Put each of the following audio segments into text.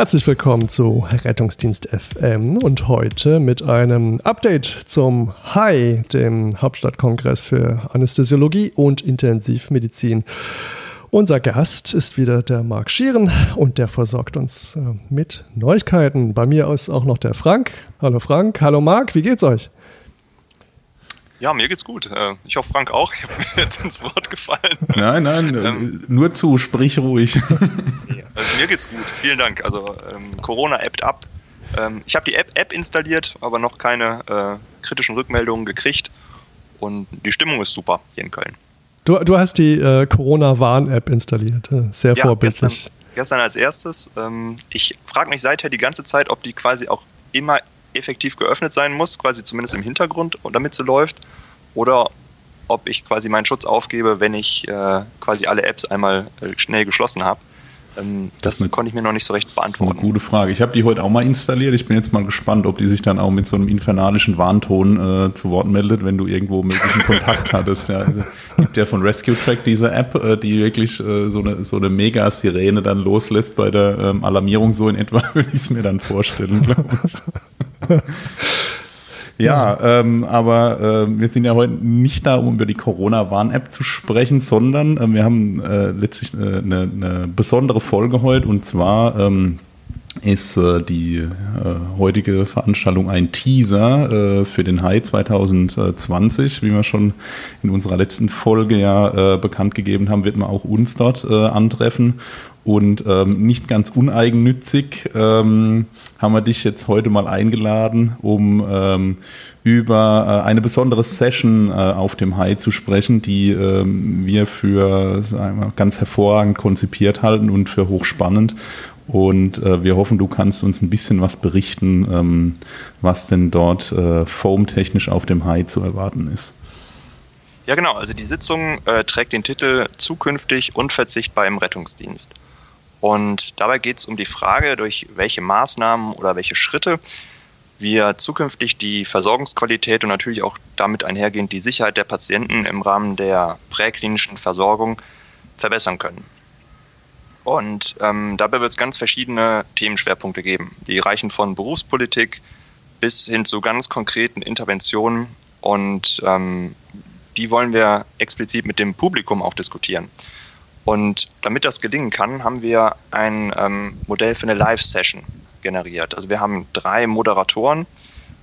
herzlich willkommen zu Rettungsdienst FM und heute mit einem Update zum HAI, dem Hauptstadtkongress für Anästhesiologie und Intensivmedizin. Unser Gast ist wieder der Marc Schieren und der versorgt uns äh, mit Neuigkeiten. Bei mir ist auch noch der Frank. Hallo Frank, hallo Marc, wie geht's euch? Ja, mir geht's gut. Äh, ich hoffe, Frank auch. Ich habe mir jetzt ins Wort gefallen. Nein, nein, ähm, nur zu, sprich ruhig. Also mir geht's gut. Vielen Dank. Also ähm, Corona appt ab. Ähm, ich habe die App, App installiert, aber noch keine äh, kritischen Rückmeldungen gekriegt. Und die Stimmung ist super hier in Köln. Du, du hast die äh, Corona-Warn-App installiert. Äh, sehr ja, vorbildlich. Gestern, gestern als erstes. Ähm, ich frage mich seither die ganze Zeit, ob die quasi auch immer effektiv geöffnet sein muss, quasi zumindest im Hintergrund, damit sie läuft, oder ob ich quasi meinen Schutz aufgebe, wenn ich äh, quasi alle Apps einmal äh, schnell geschlossen habe. Ähm, das, das konnte ich mir noch nicht so recht beantworten. Eine gute Frage. Ich habe die heute auch mal installiert. Ich bin jetzt mal gespannt, ob die sich dann auch mit so einem infernalischen Warnton äh, zu Wort meldet, wenn du irgendwo möglichen Kontakt hattest. Ja, also, gibt ja von Rescue Track diese App, äh, die wirklich äh, so eine, so eine Mega-Sirene dann loslässt bei der ähm, Alarmierung. So in etwa würde ich es mir dann vorstellen, glaube ich. Ja, ähm, aber äh, wir sind ja heute nicht da, um über die Corona-Warn-App zu sprechen, sondern äh, wir haben äh, letztlich eine, äh, eine, besondere Folge heute und zwar ähm, ist äh, die äh, heutige Veranstaltung ein Teaser für den High 2020. Wie wir schon in unserer letzten Folge ja bekannt gegeben haben, wird man auch uns dort antreffen. Und ähm, nicht ganz uneigennützig ähm, haben wir dich jetzt heute mal eingeladen, um ähm, über äh, eine besondere Session äh, auf dem High zu sprechen, die ähm, wir für wir, ganz hervorragend konzipiert halten und für hochspannend. Und äh, wir hoffen, du kannst uns ein bisschen was berichten, ähm, was denn dort äh, foamtechnisch auf dem High zu erwarten ist. Ja, genau. Also die Sitzung äh, trägt den Titel Zukünftig unverzichtbar im Rettungsdienst. Und dabei geht es um die Frage, durch welche Maßnahmen oder welche Schritte wir zukünftig die Versorgungsqualität und natürlich auch damit einhergehend die Sicherheit der Patienten im Rahmen der präklinischen Versorgung verbessern können. Und ähm, dabei wird es ganz verschiedene Themenschwerpunkte geben. Die reichen von Berufspolitik bis hin zu ganz konkreten Interventionen. Und ähm, die wollen wir explizit mit dem Publikum auch diskutieren. Und damit das gelingen kann, haben wir ein ähm, Modell für eine Live-Session generiert. Also wir haben drei Moderatoren.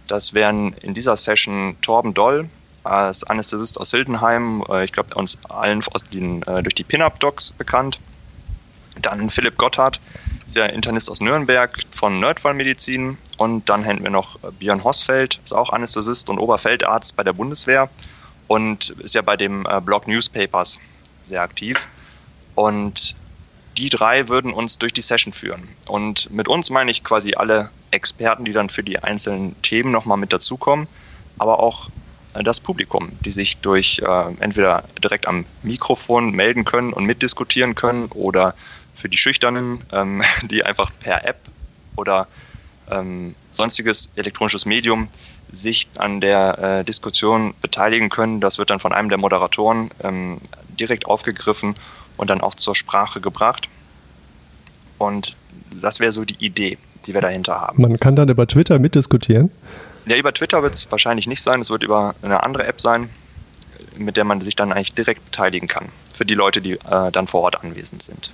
Das wären in dieser Session Torben Doll als Anästhesist aus Hildenheim, äh, ich glaube uns allen den, äh, durch die Pin-Up-Docs bekannt. Dann Philipp Gotthard, ist ja Internist aus Nürnberg von Nerdfallmedizin. Und dann hätten wir noch Björn Hosfeld, ist auch Anästhesist und Oberfeldarzt bei der Bundeswehr und ist ja bei dem äh, Blog Newspapers sehr aktiv. Und die drei würden uns durch die Session führen. Und mit uns meine ich quasi alle Experten, die dann für die einzelnen Themen nochmal mit dazukommen, aber auch äh, das Publikum, die sich durch äh, entweder direkt am Mikrofon melden können und mitdiskutieren können oder für die Schüchternen, ähm, die einfach per App oder ähm, sonstiges elektronisches Medium sich an der äh, Diskussion beteiligen können. Das wird dann von einem der Moderatoren ähm, direkt aufgegriffen und dann auch zur Sprache gebracht. Und das wäre so die Idee, die wir dahinter haben. Man kann dann über Twitter mitdiskutieren? Ja, über Twitter wird es wahrscheinlich nicht sein. Es wird über eine andere App sein, mit der man sich dann eigentlich direkt beteiligen kann. Für die Leute, die äh, dann vor Ort anwesend sind.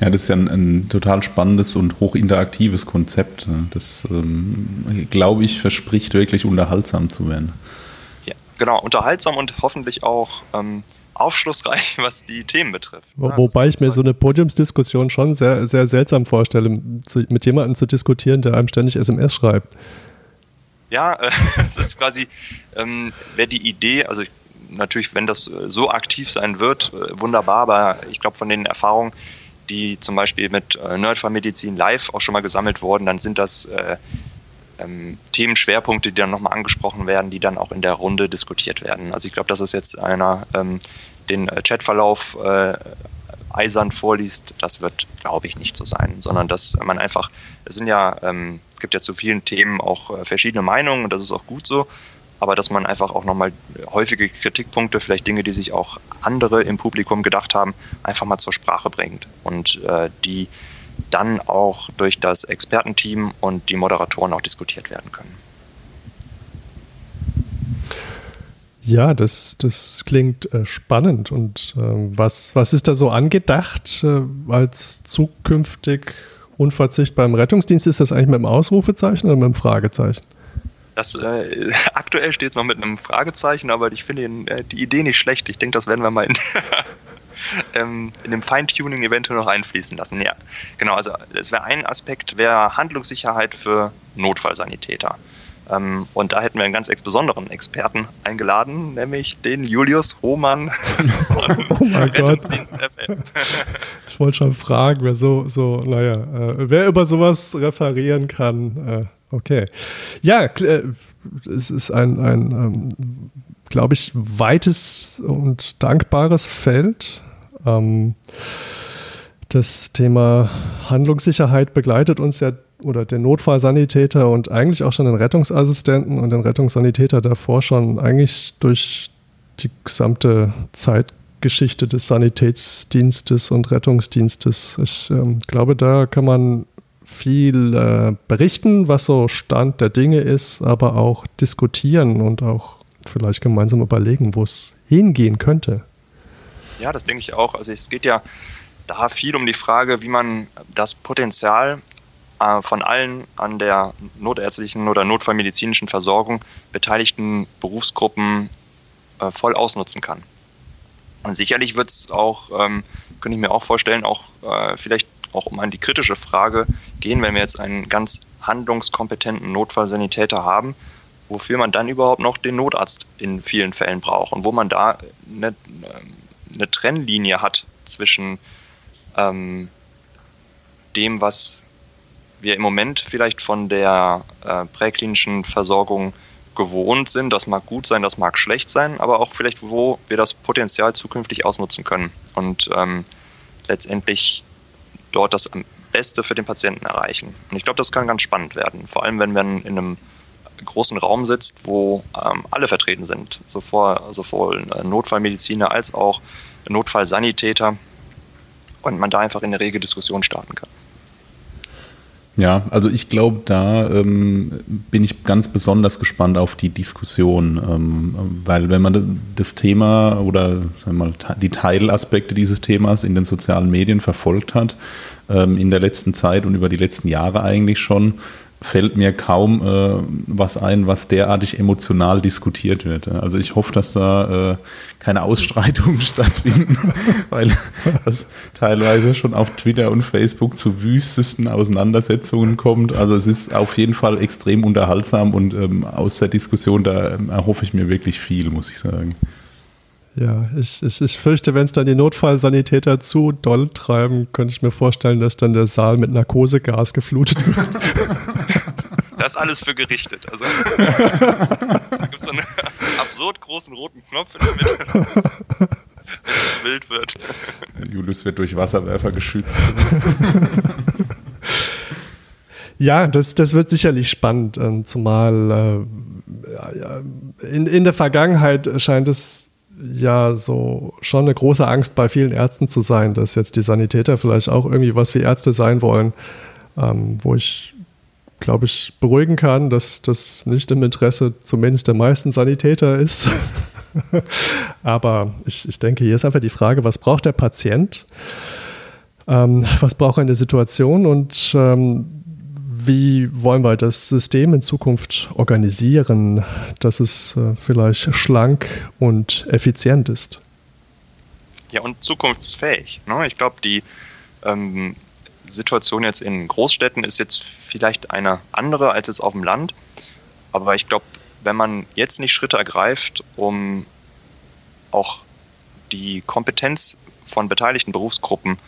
Ja, das ist ja ein, ein total spannendes und hochinteraktives Konzept. Das, ähm, glaube ich, verspricht wirklich unterhaltsam zu werden. Ja, genau, unterhaltsam und hoffentlich auch ähm, aufschlussreich, was die Themen betrifft. Wo, wobei ich mir so eine Podiumsdiskussion schon sehr, sehr seltsam vorstelle, mit jemandem zu diskutieren, der einem ständig SMS schreibt. Ja, äh, es ist quasi, ähm, wäre die Idee, also natürlich, wenn das äh, so aktiv sein wird, äh, wunderbar, aber ich glaube von den Erfahrungen, die zum Beispiel mit äh, Nerdfallmedizin live auch schon mal gesammelt wurden, dann sind das äh, ähm, Themenschwerpunkte, die dann nochmal angesprochen werden, die dann auch in der Runde diskutiert werden. Also ich glaube, das ist jetzt einer ähm, den äh, Chatverlauf äh, eisern vorliest, das wird, glaube ich, nicht so sein, sondern dass man einfach, es sind ja, ähm, gibt ja zu vielen Themen auch äh, verschiedene Meinungen und das ist auch gut so, aber dass man einfach auch nochmal häufige Kritikpunkte, vielleicht Dinge, die sich auch andere im Publikum gedacht haben, einfach mal zur Sprache bringt und äh, die dann auch durch das Expertenteam und die Moderatoren auch diskutiert werden können. Ja, das, das klingt äh, spannend. Und äh, was, was ist da so angedacht äh, als zukünftig unverzichtbar im Rettungsdienst? Ist das eigentlich mit einem Ausrufezeichen oder mit einem Fragezeichen? Das, äh, aktuell steht es noch mit einem Fragezeichen, aber ich finde äh, die Idee nicht schlecht. Ich denke, das werden wir mal in, ähm, in dem Feintuning eventuell noch einfließen lassen. Ja, genau. Also es wäre ein Aspekt, wäre Handlungssicherheit für Notfallsanitäter. Ähm, und da hätten wir einen ganz besonderen Experten eingeladen, nämlich den Julius Hohmann von oh Rettungsdienst FM. ich wollte schon fragen, wer so, so, naja, äh, wer über sowas referieren kann. Äh, okay. Ja, äh, es ist ein, ein ähm, glaube ich, weites und dankbares Feld. Ähm, das Thema Handlungssicherheit begleitet uns ja oder den Notfallsanitäter und eigentlich auch schon den Rettungsassistenten und den Rettungssanitäter davor schon eigentlich durch die gesamte Zeitgeschichte des Sanitätsdienstes und Rettungsdienstes. Ich ähm, glaube, da kann man viel äh, berichten, was so Stand der Dinge ist, aber auch diskutieren und auch vielleicht gemeinsam überlegen, wo es hingehen könnte. Ja, das denke ich auch. Also es geht ja da viel um die Frage, wie man das Potenzial äh, von allen an der notärztlichen oder notfallmedizinischen Versorgung beteiligten Berufsgruppen äh, voll ausnutzen kann. Und sicherlich wird es auch, ähm, könnte ich mir auch vorstellen, auch äh, vielleicht auch um an die kritische Frage gehen, wenn wir jetzt einen ganz handlungskompetenten Notfallsanitäter haben, wofür man dann überhaupt noch den Notarzt in vielen Fällen braucht und wo man da eine, eine Trennlinie hat zwischen ähm, dem, was wir im Moment vielleicht von der äh, präklinischen Versorgung gewohnt sind. Das mag gut sein, das mag schlecht sein, aber auch vielleicht, wo wir das Potenzial zukünftig ausnutzen können und ähm, letztendlich dort das Beste für den Patienten erreichen. Und ich glaube, das kann ganz spannend werden, vor allem wenn man in einem großen Raum sitzt, wo ähm, alle vertreten sind, sowohl, sowohl äh, Notfallmediziner als auch Notfallsanitäter und man da einfach in eine rege Diskussion starten kann. Ja, also ich glaube, da ähm, bin ich ganz besonders gespannt auf die Diskussion, ähm, weil wenn man das Thema oder sagen wir mal, die Teilaspekte dieses Themas in den sozialen Medien verfolgt hat, ähm, in der letzten Zeit und über die letzten Jahre eigentlich schon, fällt mir kaum äh, was ein, was derartig emotional diskutiert wird. Also ich hoffe, dass da äh, keine Ausstreitungen stattfinden, weil das teilweise schon auf Twitter und Facebook zu wüstesten Auseinandersetzungen kommt. Also es ist auf jeden Fall extrem unterhaltsam und ähm, aus der Diskussion da ähm, erhoffe ich mir wirklich viel, muss ich sagen. Ja, ich, ich, ich fürchte, wenn es dann die Notfallsanitäter zu doll treiben, könnte ich mir vorstellen, dass dann der Saal mit Narkosegas geflutet wird. Das ist alles für gerichtet. Also, da gibt es einen absurd großen roten Knopf in der Mitte, wenn es wild wird. Julius wird durch Wasserwerfer geschützt. Ja, das, das wird sicherlich spannend, ähm, zumal äh, in, in der Vergangenheit scheint es ja so schon eine große Angst bei vielen Ärzten zu sein, dass jetzt die Sanitäter vielleicht auch irgendwie was wie Ärzte sein wollen, ähm, wo ich glaube ich beruhigen kann, dass das nicht im Interesse zumindest der meisten Sanitäter ist. Aber ich, ich denke, hier ist einfach die Frage, was braucht der Patient? Ähm, was braucht er in der Situation und ähm, wie wollen wir das System in Zukunft organisieren, dass es äh, vielleicht schlank und effizient ist? Ja, und zukunftsfähig. Ne? Ich glaube, die ähm, Situation jetzt in Großstädten ist jetzt vielleicht eine andere als jetzt auf dem Land. Aber ich glaube, wenn man jetzt nicht Schritte ergreift, um auch die Kompetenz von beteiligten Berufsgruppen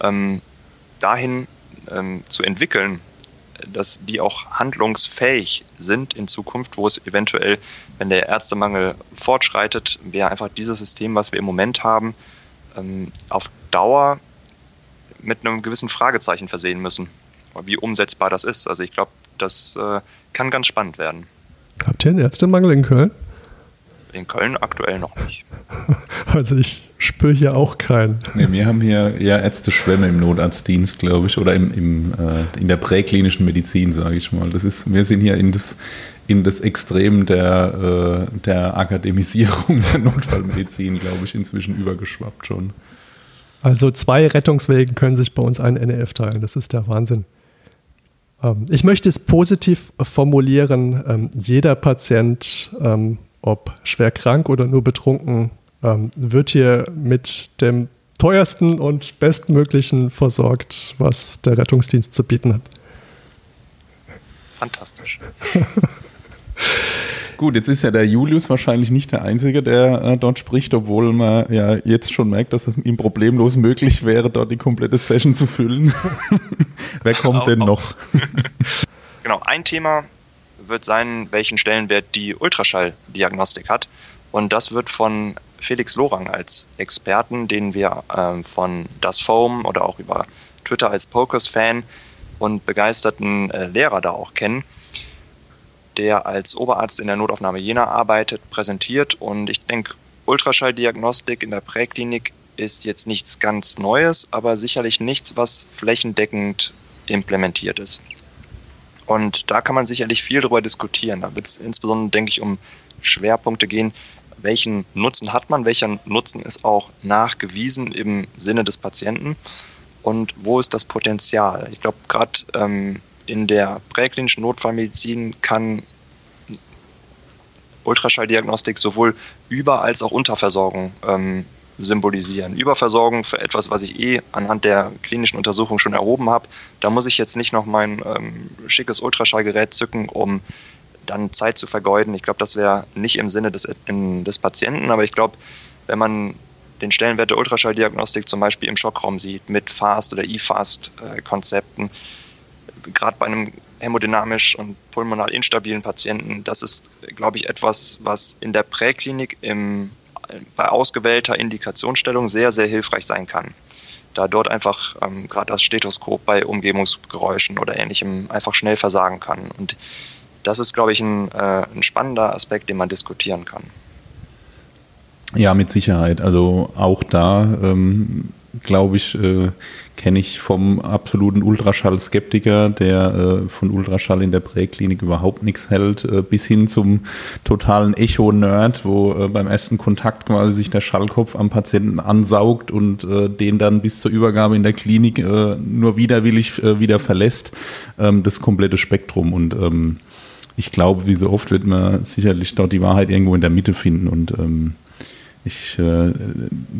ähm, dahin ähm, zu entwickeln, dass die auch handlungsfähig sind in Zukunft, wo es eventuell, wenn der Ärztemangel fortschreitet, wir einfach dieses System, was wir im Moment haben, ähm, auf Dauer mit einem gewissen Fragezeichen versehen müssen, wie umsetzbar das ist. Also ich glaube, das äh, kann ganz spannend werden. Habt ihr einen Ärztemangel in Köln? In Köln aktuell noch nicht. Also ich spüre hier auch keinen. Nee, wir haben hier eher Ärzte Schwämme im Notarztdienst, glaube ich, oder im, im, äh, in der präklinischen Medizin, sage ich mal. Das ist, wir sind hier in das, in das Extrem der, äh, der Akademisierung der Notfallmedizin, glaube ich, inzwischen übergeschwappt schon. Also zwei Rettungswegen können sich bei uns einen NEF teilen. Das ist der Wahnsinn. Ähm, ich möchte es positiv formulieren. Ähm, jeder Patient, ähm, ob schwer krank oder nur betrunken, ähm, wird hier mit dem teuersten und bestmöglichen versorgt, was der Rettungsdienst zu bieten hat. Fantastisch. Gut, jetzt ist ja der Julius wahrscheinlich nicht der Einzige, der äh, dort spricht, obwohl man ja jetzt schon merkt, dass es ihm problemlos möglich wäre, dort die komplette Session zu füllen. Wer kommt auch, denn noch? genau, ein Thema wird sein, welchen Stellenwert die Ultraschalldiagnostik hat. Und das wird von Felix Lorang als Experten, den wir ähm, von Das Foam oder auch über Twitter als Pokers-Fan und begeisterten äh, Lehrer da auch kennen, der als Oberarzt in der Notaufnahme Jena arbeitet, präsentiert. Und ich denke, Ultraschalldiagnostik in der Präklinik ist jetzt nichts ganz Neues, aber sicherlich nichts, was flächendeckend implementiert ist. Und da kann man sicherlich viel darüber diskutieren. Da wird es insbesondere, denke ich, um Schwerpunkte gehen. Welchen Nutzen hat man? Welcher Nutzen ist auch nachgewiesen im Sinne des Patienten? Und wo ist das Potenzial? Ich glaube, gerade ähm, in der präklinischen Notfallmedizin kann Ultraschalldiagnostik sowohl Über- als auch Unterversorgung ähm, symbolisieren. Überversorgung für etwas, was ich eh anhand der klinischen Untersuchung schon erhoben habe. Da muss ich jetzt nicht noch mein ähm, schickes Ultraschallgerät zücken, um dann Zeit zu vergeuden. Ich glaube, das wäre nicht im Sinne des, in, des Patienten, aber ich glaube, wenn man den Stellenwert der Ultraschalldiagnostik zum Beispiel im Schockraum sieht, mit FAST oder E-FAST-Konzepten, gerade bei einem hämodynamisch und pulmonal instabilen Patienten, das ist, glaube ich, etwas, was in der Präklinik im bei ausgewählter Indikationsstellung sehr, sehr hilfreich sein kann. Da dort einfach ähm, gerade das Stethoskop bei Umgebungsgeräuschen oder ähnlichem einfach schnell versagen kann. Und das ist, glaube ich, ein, äh, ein spannender Aspekt, den man diskutieren kann. Ja, mit Sicherheit. Also auch da ähm, glaube ich, äh, kenne ich vom absoluten Ultraschall-Skeptiker, der äh, von Ultraschall in der Präklinik überhaupt nichts hält, äh, bis hin zum totalen Echo-Nerd, wo äh, beim ersten Kontakt quasi sich der Schallkopf am Patienten ansaugt und äh, den dann bis zur Übergabe in der Klinik äh, nur widerwillig wieder verlässt. Ähm, das komplette Spektrum und ähm, ich glaube, wie so oft wird man sicherlich dort die Wahrheit irgendwo in der Mitte finden und ähm, ich äh,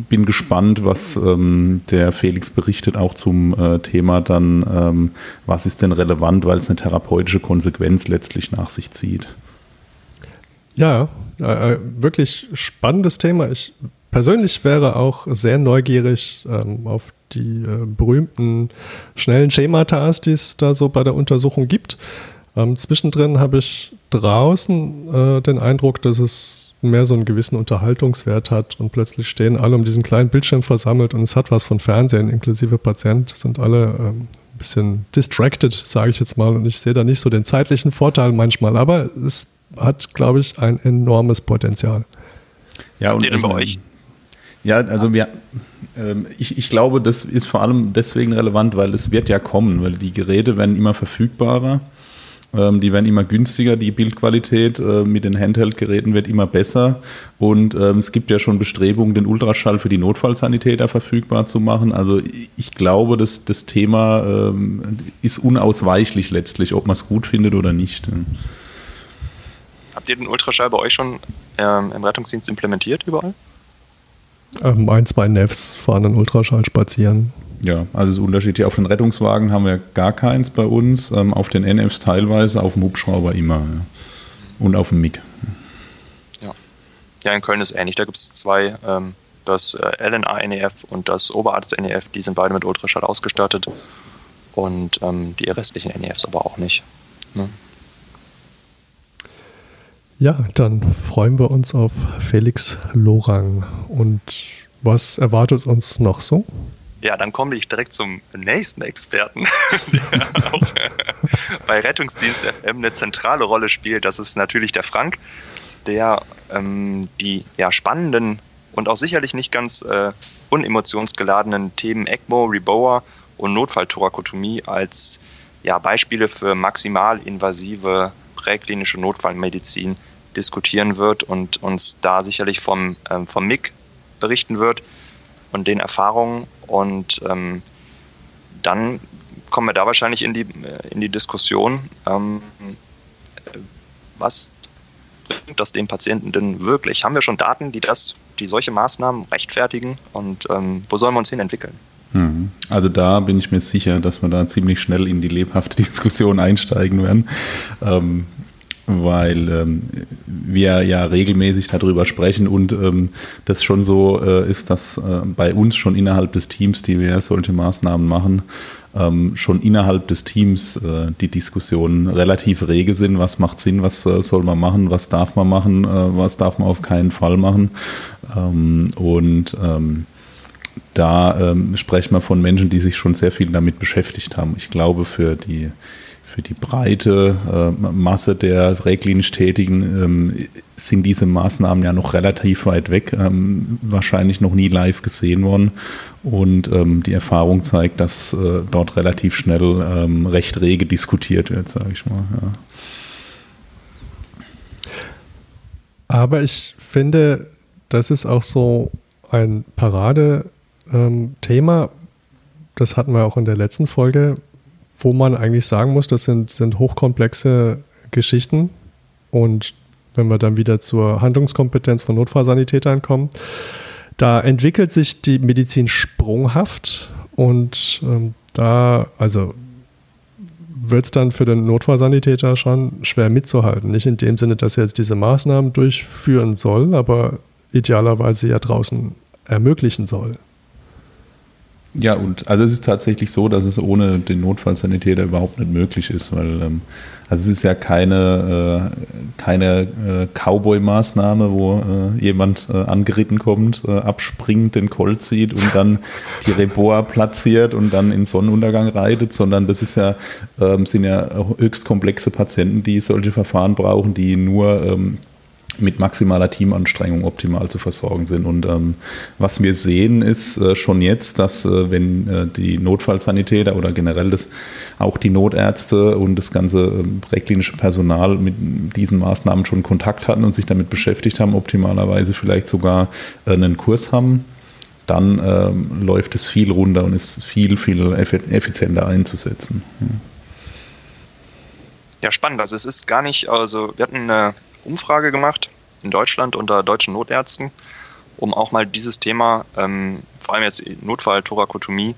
bin gespannt, was ähm, der Felix berichtet, auch zum äh, Thema dann, ähm, was ist denn relevant, weil es eine therapeutische Konsequenz letztlich nach sich zieht. Ja, äh, wirklich spannendes Thema. Ich persönlich wäre auch sehr neugierig ähm, auf die äh, berühmten schnellen Schemata, die es da so bei der Untersuchung gibt. Ähm, zwischendrin habe ich draußen äh, den Eindruck, dass es mehr so einen gewissen Unterhaltungswert hat und plötzlich stehen alle um diesen kleinen Bildschirm versammelt und es hat was von Fernsehen, inklusive Patient, sind alle ähm, ein bisschen distracted, sage ich jetzt mal, und ich sehe da nicht so den zeitlichen Vorteil manchmal, aber es hat, glaube ich, ein enormes Potenzial. Ja, und ich, bei euch? Ja, also wir, ähm, ich, ich glaube, das ist vor allem deswegen relevant, weil es wird ja kommen, weil die Geräte werden immer verfügbarer ähm, die werden immer günstiger, die Bildqualität äh, mit den Handheld-Geräten wird immer besser und ähm, es gibt ja schon Bestrebungen, den Ultraschall für die Notfallsanitäter verfügbar zu machen. Also ich glaube, dass das Thema ähm, ist unausweichlich letztlich, ob man es gut findet oder nicht. Habt ihr den Ultraschall bei euch schon ähm, im Rettungsdienst implementiert überall? Ähm, ein, zwei Nevs fahren einen Ultraschall spazieren. Ja, also es ist unterschiedlich. Auf den Rettungswagen haben wir gar keins bei uns, ähm, auf den NFs teilweise, auf dem Hubschrauber immer. Ja. Und auf dem MIG. Ja. ja, in Köln ist ähnlich. Da gibt es zwei, ähm, das äh, LNA-NEF und das Oberarzt-NEF, die sind beide mit Ultraschall ausgestattet. Und ähm, die restlichen NEFs aber auch nicht. Ne? Ja, dann freuen wir uns auf Felix Lorang. Und was erwartet uns noch so? Ja, dann komme ich direkt zum nächsten Experten, der auch bei Rettungsdienst FM eine zentrale Rolle spielt. Das ist natürlich der Frank. der ähm, die ja, spannenden und auch sicherlich nicht ganz äh, unemotionsgeladenen Themen ECMO, Reboa und Notfallthorakotomie als ja, Beispiele für maximal invasive präklinische Notfallmedizin diskutieren wird und uns da sicherlich vom, ähm, vom MIG berichten wird und den Erfahrungen. Und ähm, dann kommen wir da wahrscheinlich in die, äh, in die Diskussion, ähm, was bringt das dem Patienten denn wirklich? Haben wir schon Daten, die das, die solche Maßnahmen rechtfertigen und ähm, wo sollen wir uns hin entwickeln? Mhm. Also da bin ich mir sicher, dass wir da ziemlich schnell in die lebhafte Diskussion einsteigen werden. Ähm, weil ähm, wir ja regelmäßig darüber sprechen und ähm, das schon so äh, ist, dass äh, bei uns schon innerhalb des Teams, die wir solche Maßnahmen machen, ähm, schon innerhalb des Teams äh, die Diskussionen relativ rege sind. Was macht Sinn, was äh, soll man machen, was darf man machen, äh, was darf man auf keinen Fall machen. Ähm, und ähm, da ähm, sprechen wir von Menschen, die sich schon sehr viel damit beschäftigt haben. Ich glaube, für die für die breite äh, Masse der präklinisch Tätigen ähm, sind diese Maßnahmen ja noch relativ weit weg, ähm, wahrscheinlich noch nie live gesehen worden. Und ähm, die Erfahrung zeigt, dass äh, dort relativ schnell ähm, recht rege diskutiert wird, sage ich mal. Ja. Aber ich finde, das ist auch so ein Parade-Thema. Ähm, das hatten wir auch in der letzten Folge wo man eigentlich sagen muss, das sind, sind hochkomplexe Geschichten. Und wenn wir dann wieder zur Handlungskompetenz von Notfallsanitätern kommen, da entwickelt sich die Medizin sprunghaft und ähm, da, also wird es dann für den Notfallsanitäter schon schwer mitzuhalten. Nicht in dem Sinne, dass er jetzt diese Maßnahmen durchführen soll, aber idealerweise ja draußen ermöglichen soll. Ja, und also es ist tatsächlich so, dass es ohne den Notfallsanitäter überhaupt nicht möglich ist, weil ähm, also es ist ja keine, äh, keine äh, Cowboy-Maßnahme, wo äh, jemand äh, angeritten kommt, äh, abspringt, den Colt zieht und dann die Reboa platziert und dann in Sonnenuntergang reitet, sondern das ist ja, ähm, sind ja höchst komplexe Patienten, die solche Verfahren brauchen, die nur ähm, mit maximaler Teamanstrengung optimal zu versorgen sind. Und ähm, was wir sehen, ist äh, schon jetzt, dass äh, wenn äh, die Notfallsanitäter oder generell das, auch die Notärzte und das ganze ähm, präklinische Personal mit diesen Maßnahmen schon Kontakt hatten und sich damit beschäftigt haben, optimalerweise vielleicht sogar äh, einen Kurs haben, dann ähm, läuft es viel runter und ist viel, viel effizienter einzusetzen. Ja, spannend. Also es ist gar nicht, also wir hatten eine Umfrage gemacht in Deutschland unter deutschen Notärzten, um auch mal dieses Thema, ähm, vor allem jetzt Notfall-Thorakotomie,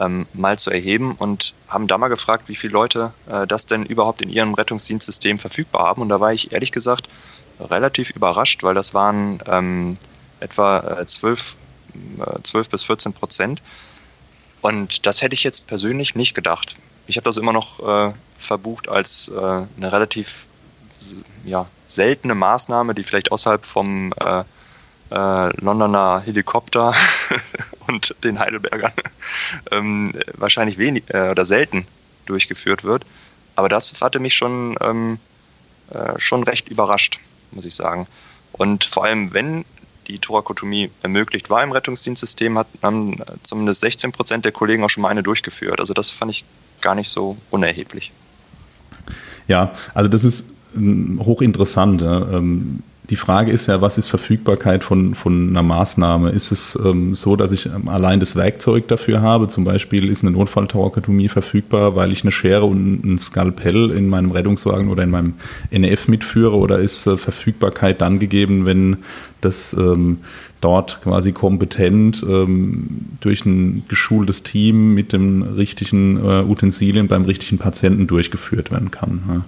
ähm, mal zu erheben und haben da mal gefragt, wie viele Leute äh, das denn überhaupt in ihrem Rettungsdienstsystem verfügbar haben. Und da war ich ehrlich gesagt relativ überrascht, weil das waren ähm, etwa äh, 12, äh, 12 bis 14 Prozent. Und das hätte ich jetzt persönlich nicht gedacht. Ich habe das immer noch äh, verbucht als äh, eine relativ ja, seltene Maßnahme, die vielleicht außerhalb vom äh, äh, Londoner Helikopter und den Heidelbergern ähm, wahrscheinlich wenig äh, oder selten durchgeführt wird. Aber das hatte mich schon, ähm, äh, schon recht überrascht, muss ich sagen. Und vor allem, wenn die Thorakotomie ermöglicht war im Rettungsdienstsystem, hat, haben zumindest 16 Prozent der Kollegen auch schon mal eine durchgeführt. Also das fand ich gar nicht so unerheblich. Ja, also das ist hochinteressant. Ja. Ähm, die Frage ist ja, was ist Verfügbarkeit von, von einer Maßnahme? Ist es ähm, so, dass ich ähm, allein das Werkzeug dafür habe? Zum Beispiel ist eine Notfalltorkotomie verfügbar, weil ich eine Schere und ein Skalpell in meinem Rettungswagen oder in meinem NF mitführe? Oder ist äh, Verfügbarkeit dann gegeben, wenn das ähm, dort quasi kompetent ähm, durch ein geschultes Team mit den richtigen äh, Utensilien beim richtigen Patienten durchgeführt werden kann. Ja.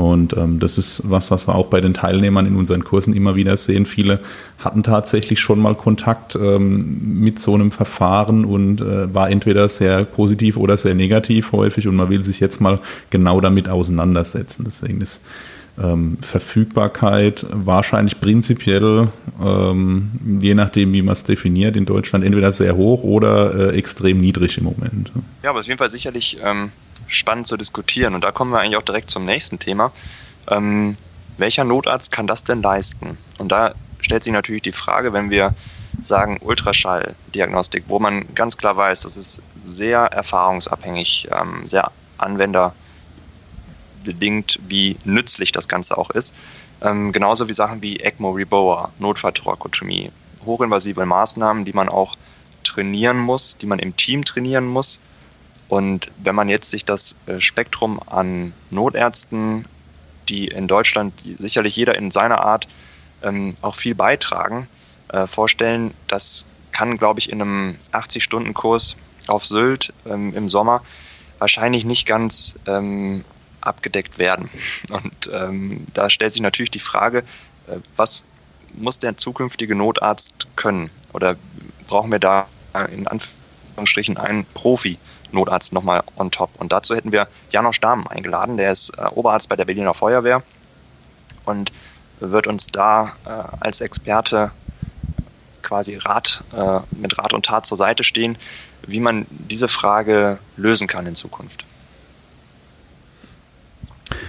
Und ähm, das ist was, was wir auch bei den Teilnehmern in unseren Kursen immer wieder sehen. Viele hatten tatsächlich schon mal Kontakt ähm, mit so einem Verfahren und äh, war entweder sehr positiv oder sehr negativ häufig und man will sich jetzt mal genau damit auseinandersetzen. Deswegen ist ähm, Verfügbarkeit wahrscheinlich prinzipiell, ähm, je nachdem, wie man es definiert, in Deutschland entweder sehr hoch oder äh, extrem niedrig im Moment. Ja, aber auf jeden Fall sicherlich ähm, spannend zu diskutieren. Und da kommen wir eigentlich auch direkt zum nächsten Thema. Ähm, welcher Notarzt kann das denn leisten? Und da stellt sich natürlich die Frage, wenn wir sagen Ultraschalldiagnostik, wo man ganz klar weiß, das ist sehr erfahrungsabhängig, ähm, sehr anwenderbedingt, wie nützlich das Ganze auch ist. Ähm, genauso wie Sachen wie ECMO Reboa, Notfalltorakotomie, hochinvasive Maßnahmen, die man auch trainieren muss, die man im Team trainieren muss. Und wenn man jetzt sich das äh, Spektrum an Notärzten, die in Deutschland sicherlich jeder in seiner Art ähm, auch viel beitragen, äh, vorstellen, das kann, glaube ich, in einem 80-Stunden-Kurs auf Sylt ähm, im Sommer wahrscheinlich nicht ganz ähm, abgedeckt werden. Und ähm, da stellt sich natürlich die Frage, äh, was muss der zukünftige Notarzt können? Oder brauchen wir da in Anführungsstrichen einen Profi-Notarzt nochmal on top? Und dazu hätten wir Janosch Dahmen eingeladen, der ist äh, Oberarzt bei der Berliner Feuerwehr und wird uns da äh, als Experte quasi Rat, äh, mit Rat und Tat zur Seite stehen, wie man diese Frage lösen kann in Zukunft.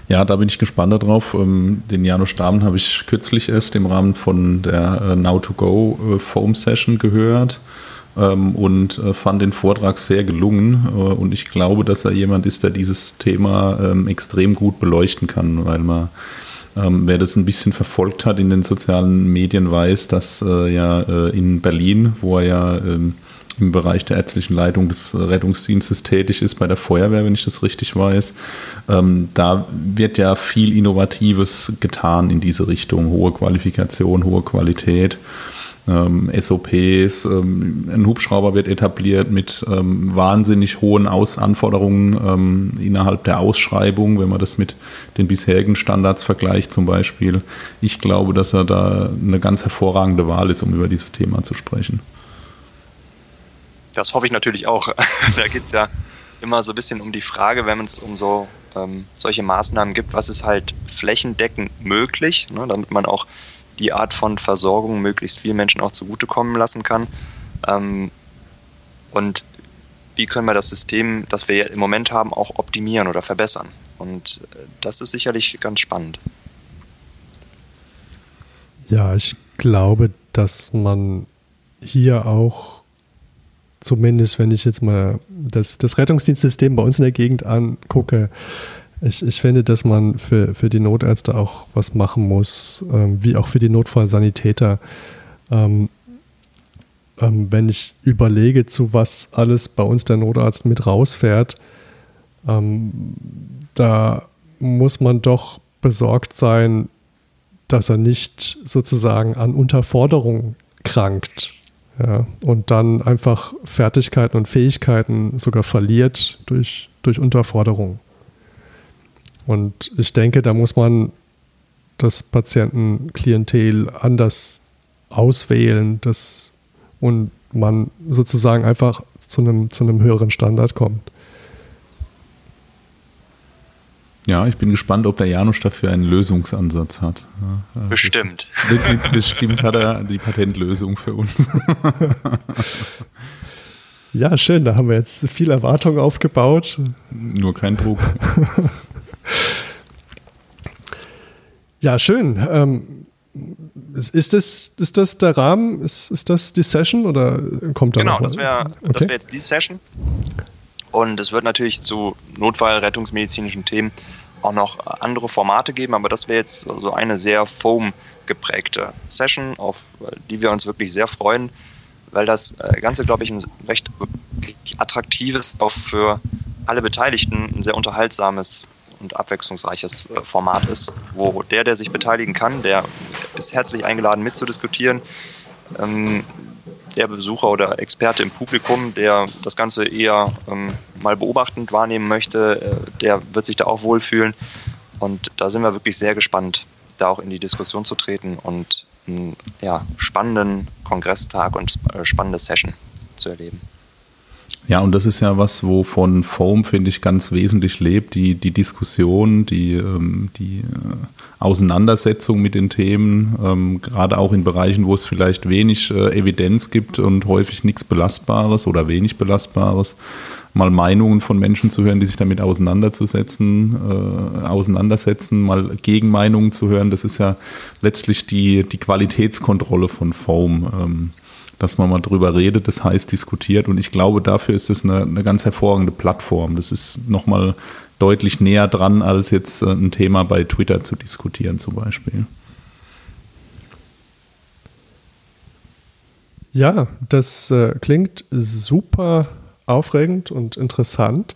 Ja, da bin ich gespannt darauf. Ähm, den Janusz Staben habe ich kürzlich erst im Rahmen von der äh, Now2Go äh, Foam Session gehört ähm, und äh, fand den Vortrag sehr gelungen. Und ich glaube, dass er jemand ist, der dieses Thema ähm, extrem gut beleuchten kann, weil man wer das ein bisschen verfolgt hat in den sozialen Medien, weiß, dass ja in Berlin, wo er ja im Bereich der ärztlichen Leitung des Rettungsdienstes tätig ist, bei der Feuerwehr, wenn ich das richtig weiß. Ähm, da wird ja viel Innovatives getan in diese Richtung. Hohe Qualifikation, hohe Qualität. Ähm, SOPs, ähm, ein Hubschrauber wird etabliert mit ähm, wahnsinnig hohen Aus Anforderungen ähm, innerhalb der Ausschreibung, wenn man das mit den bisherigen Standards vergleicht zum Beispiel. Ich glaube, dass er da eine ganz hervorragende Wahl ist, um über dieses Thema zu sprechen. Das hoffe ich natürlich auch. da geht es ja immer so ein bisschen um die Frage, wenn es um so ähm, solche Maßnahmen gibt, was ist halt flächendeckend möglich, ne, damit man auch die Art von Versorgung möglichst vielen Menschen auch zugutekommen lassen kann. Ähm, und wie können wir das System, das wir im Moment haben, auch optimieren oder verbessern. Und äh, das ist sicherlich ganz spannend. Ja, ich glaube, dass man hier auch zumindest wenn ich jetzt mal das, das Rettungsdienstsystem bei uns in der Gegend angucke, ich, ich finde, dass man für, für die Notärzte auch was machen muss, ähm, wie auch für die Notfallsanitäter. Ähm, ähm, wenn ich überlege, zu was alles bei uns der Notarzt mit rausfährt, ähm, da muss man doch besorgt sein, dass er nicht sozusagen an Unterforderung krankt. Ja, und dann einfach Fertigkeiten und Fähigkeiten sogar verliert durch, durch Unterforderung. Und ich denke, da muss man das Patientenklientel anders auswählen dass, und man sozusagen einfach zu einem, zu einem höheren Standard kommt. Ja, ich bin gespannt, ob der Janusz dafür einen Lösungsansatz hat. Bestimmt. Bestimmt hat er die Patentlösung für uns. Ja, schön. Da haben wir jetzt viel Erwartung aufgebaut. Nur kein Druck. ja, schön. Ähm, ist, das, ist das der Rahmen? Ist, ist das die Session oder kommt da Genau, das wäre okay. wär jetzt die Session. Und es wird natürlich zu Notfallrettungsmedizinischen Themen auch noch andere Formate geben, aber das wäre jetzt so eine sehr foam geprägte Session, auf die wir uns wirklich sehr freuen, weil das äh, Ganze, glaube ich, ein recht attraktives, auch für alle Beteiligten ein sehr unterhaltsames und abwechslungsreiches äh, Format ist, wo der, der sich beteiligen kann, der ist herzlich eingeladen mitzudiskutieren. Der Besucher oder Experte im Publikum, der das Ganze eher ähm, mal beobachtend wahrnehmen möchte, äh, der wird sich da auch wohlfühlen. Und da sind wir wirklich sehr gespannt, da auch in die Diskussion zu treten und einen ja, spannenden Kongresstag und äh, spannende Session zu erleben. Ja, und das ist ja was, wovon Foam, finde ich, ganz wesentlich lebt, die, die Diskussion, die, ähm, die äh, Auseinandersetzung mit den Themen, ähm, gerade auch in Bereichen, wo es vielleicht wenig äh, Evidenz gibt und häufig nichts Belastbares oder wenig Belastbares, mal Meinungen von Menschen zu hören, die sich damit auseinanderzusetzen, äh, auseinandersetzen, mal Gegenmeinungen zu hören, das ist ja letztlich die, die Qualitätskontrolle von Foam. Ähm, dass man mal drüber redet, das heißt diskutiert. Und ich glaube, dafür ist es eine, eine ganz hervorragende Plattform. Das ist nochmal deutlich näher dran, als jetzt äh, ein Thema bei Twitter zu diskutieren zum Beispiel. Ja, das äh, klingt super aufregend und interessant.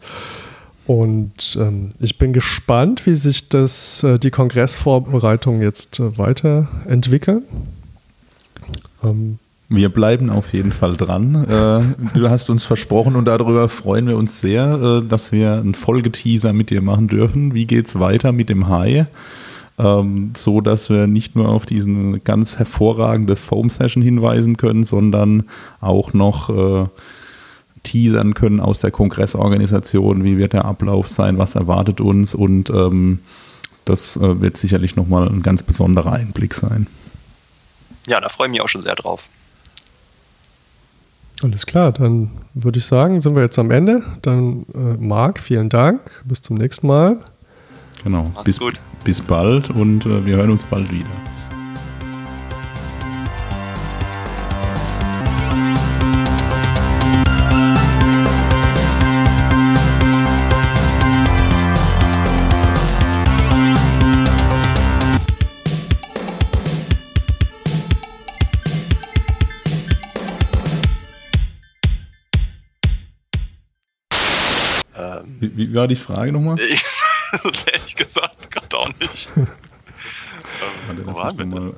Und ähm, ich bin gespannt, wie sich das, äh, die Kongressvorbereitungen jetzt äh, weiterentwickeln. Ähm, wir bleiben auf jeden Fall dran. Äh, du hast uns versprochen und darüber freuen wir uns sehr, äh, dass wir einen Folgeteaser mit dir machen dürfen. Wie geht's weiter mit dem Hai? Ähm, so dass wir nicht nur auf diesen ganz hervorragende Foam Session hinweisen können, sondern auch noch äh, teasern können aus der Kongressorganisation. Wie wird der Ablauf sein? Was erwartet uns? Und ähm, das wird sicherlich nochmal ein ganz besonderer Einblick sein. Ja, da freue ich mich auch schon sehr drauf. Alles klar, dann würde ich sagen, sind wir jetzt am Ende. Dann äh, Marc, vielen Dank. Bis zum nächsten Mal. Genau. bis, gut. bis bald und äh, wir hören uns bald wieder. Wie, war die Frage nochmal? Ich, das ehrlich gesagt gerade auch nicht. ähm, Warte, lass mich mal.